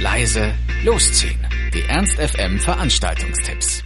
leise, losziehen. Die Ernst FM Veranstaltungstipps.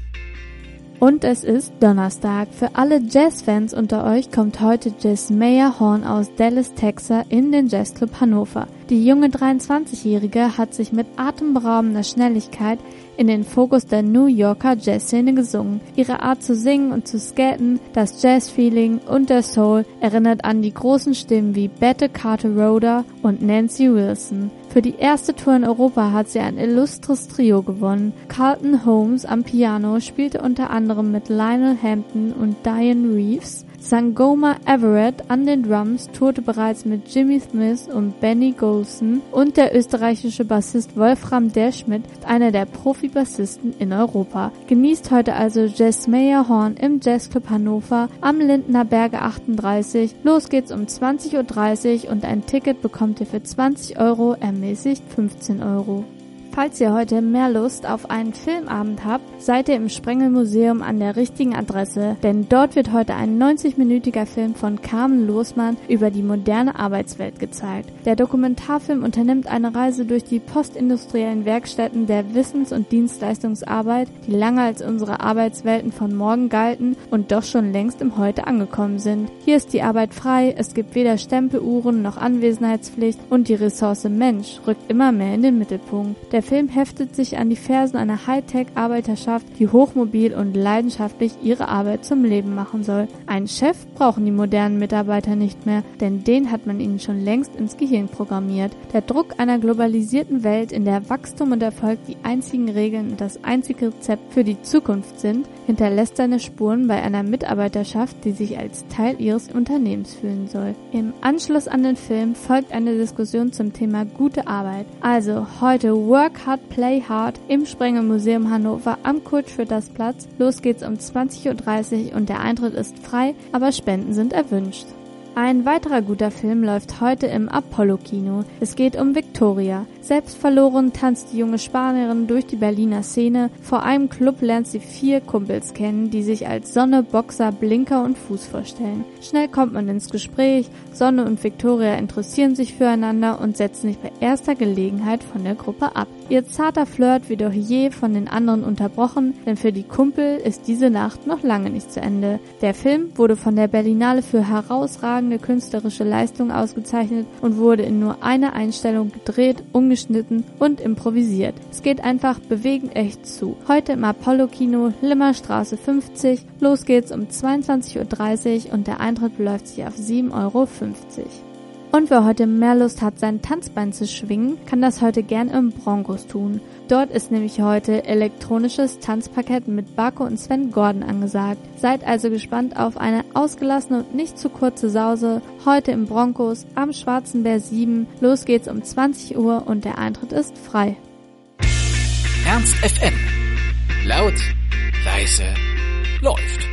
Und es ist Donnerstag. Für alle Jazzfans unter euch kommt heute Jazz Mayer Horn aus Dallas, Texas in den Jazzclub Hannover. Die junge 23-Jährige hat sich mit atemberaubender Schnelligkeit in den Fokus der New Yorker Jazzszene gesungen. Ihre Art zu singen und zu skaten, das Jazzfeeling und der Soul erinnert an die großen Stimmen wie Bette Carter Rhoda und Nancy Wilson. Für die erste Tour in Europa hat sie ein illustres Trio gewonnen. Carlton Holmes am Piano spielte unter anderem mit Lionel Hampton und Diane Reeves. Sangoma Everett an den Drums tourte bereits mit Jimmy Smith und Benny Golson und der österreichische Bassist Wolfram Derschmidt ist einer der Profi-Bassisten in Europa. Genießt heute also Jess Mayer Horn im Jazzclub Hannover am Lindner Berge 38. Los geht's um 20.30 Uhr und ein Ticket bekommt ihr für 20 Euro ermäßigt 15 Euro. Falls ihr heute mehr Lust auf einen Filmabend habt, seid ihr im Sprengel Museum an der richtigen Adresse, denn dort wird heute ein 90-minütiger Film von Carmen Losmann über die moderne Arbeitswelt gezeigt. Der Dokumentarfilm unternimmt eine Reise durch die postindustriellen Werkstätten der Wissens- und Dienstleistungsarbeit, die lange als unsere Arbeitswelten von morgen galten und doch schon längst im Heute angekommen sind. Hier ist die Arbeit frei, es gibt weder Stempeluhren noch Anwesenheitspflicht und die Ressource Mensch rückt immer mehr in den Mittelpunkt. Der der Film heftet sich an die Fersen einer Hightech-Arbeiterschaft, die hochmobil und leidenschaftlich ihre Arbeit zum Leben machen soll. Einen Chef brauchen die modernen Mitarbeiter nicht mehr, denn den hat man ihnen schon längst ins Gehirn programmiert. Der Druck einer globalisierten Welt, in der Wachstum und Erfolg die einzigen Regeln und das einzige Rezept für die Zukunft sind, hinterlässt seine Spuren bei einer Mitarbeiterschaft, die sich als Teil ihres Unternehmens fühlen soll. Im Anschluss an den Film folgt eine Diskussion zum Thema gute Arbeit. Also heute Work Work Hard, Play Hard im Sprenger Museum Hannover am Kurt Schwitters Platz. Los geht's um 20.30 Uhr und der Eintritt ist frei, aber Spenden sind erwünscht. Ein weiterer guter Film läuft heute im Apollo-Kino. Es geht um Victoria. Selbstverloren tanzt die junge Spanierin durch die Berliner Szene. Vor einem Club lernt sie vier Kumpels kennen, die sich als Sonne, Boxer, Blinker und Fuß vorstellen. Schnell kommt man ins Gespräch. Sonne und Victoria interessieren sich füreinander und setzen sich bei erster Gelegenheit von der Gruppe ab. Ihr zarter Flirt wird doch je von den anderen unterbrochen, denn für die Kumpel ist diese Nacht noch lange nicht zu Ende. Der Film wurde von der Berlinale für herausragende künstlerische Leistung ausgezeichnet und wurde in nur einer Einstellung gedreht, ungeschnitten und improvisiert. Es geht einfach bewegend echt zu. Heute im Apollo Kino, Limmerstraße 50. Los geht's um 22.30 Uhr und der Eintritt beläuft sich auf 7,50 Euro. Und wer heute mehr Lust hat, sein Tanzbein zu schwingen, kann das heute gern im Broncos tun. Dort ist nämlich heute elektronisches Tanzparkett mit Barco und Sven Gordon angesagt. Seid also gespannt auf eine ausgelassene und nicht zu kurze Sause heute im Broncos am Schwarzen Bär 7. Los geht's um 20 Uhr und der Eintritt ist frei. Ernst FM. Laut, leise, läuft.